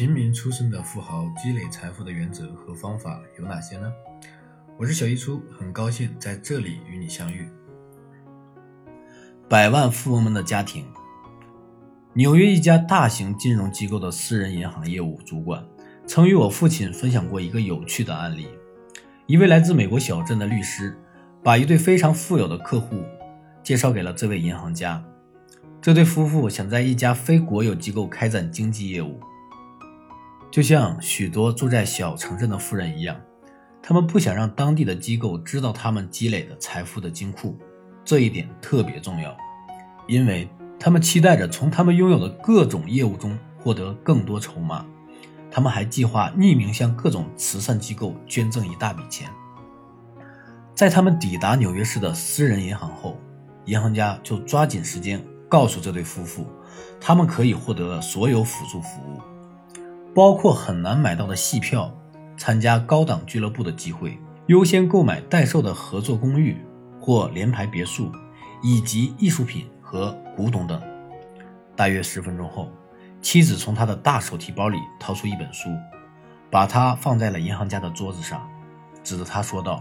平民出身的富豪积累财富的原则和方法有哪些呢？我是小一初，很高兴在这里与你相遇。百万富翁们的家庭，纽约一家大型金融机构的私人银行业务主管曾与我父亲分享过一个有趣的案例：一位来自美国小镇的律师，把一对非常富有的客户介绍给了这位银行家。这对夫妇想在一家非国有机构开展经纪业务，就像许多住在小城镇的富人一样，他们不想让当地的机构知道他们积累的财富的金库，这一点特别重要，因为他们期待着从他们拥有的各种业务中获得更多筹码。他们还计划匿名向各种慈善机构捐赠一大笔钱。在他们抵达纽约市的私人银行后，银行家就抓紧时间。告诉这对夫妇，他们可以获得所有辅助服务，包括很难买到的戏票、参加高档俱乐部的机会、优先购买待售的合作公寓或联排别墅，以及艺术品和古董等。大约十分钟后，妻子从他的大手提包里掏出一本书，把它放在了银行家的桌子上，指着他说道：“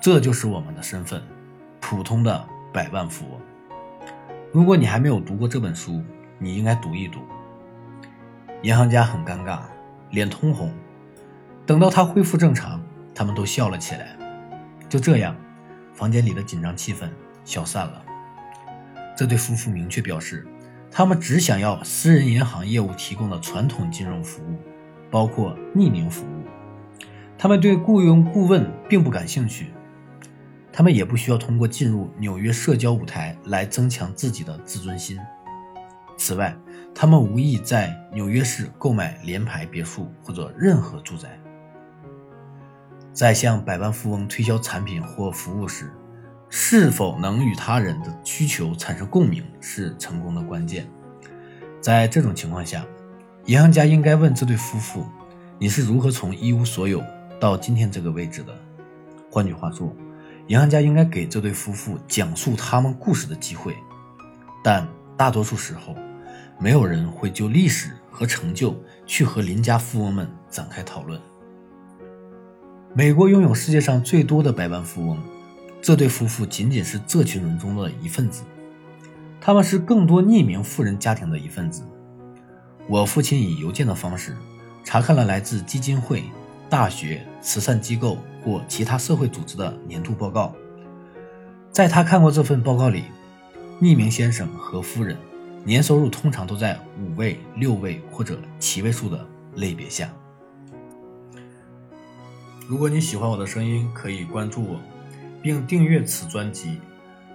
这就是我们的身份，普通的百万富翁。”如果你还没有读过这本书，你应该读一读。银行家很尴尬，脸通红。等到他恢复正常，他们都笑了起来。就这样，房间里的紧张气氛消散了。这对夫妇明确表示，他们只想要私人银行业务提供的传统金融服务，包括匿名服务。他们对雇佣顾问并不感兴趣。他们也不需要通过进入纽约社交舞台来增强自己的自尊心。此外，他们无意在纽约市购买联排别墅或者任何住宅。在向百万富翁推销产品或服务时，是否能与他人的需求产生共鸣是成功的关键。在这种情况下，银行家应该问这对夫妇：“你是如何从一无所有到今天这个位置的？”换句话说。银行家应该给这对夫妇讲述他们故事的机会，但大多数时候，没有人会就历史和成就去和邻家富翁们展开讨论。美国拥有世界上最多的百万富翁，这对夫妇仅仅是这群人中的一份子，他们是更多匿名富人家庭的一份子。我父亲以邮件的方式查看了来自基金会。大学、慈善机构或其他社会组织的年度报告，在他看过这份报告里，匿名先生和夫人年收入通常都在五位、六位或者七位数的类别下。如果你喜欢我的声音，可以关注我，并订阅此专辑。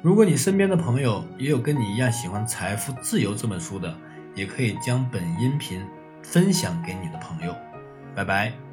如果你身边的朋友也有跟你一样喜欢《财富自由》这本书的，也可以将本音频分享给你的朋友。拜拜。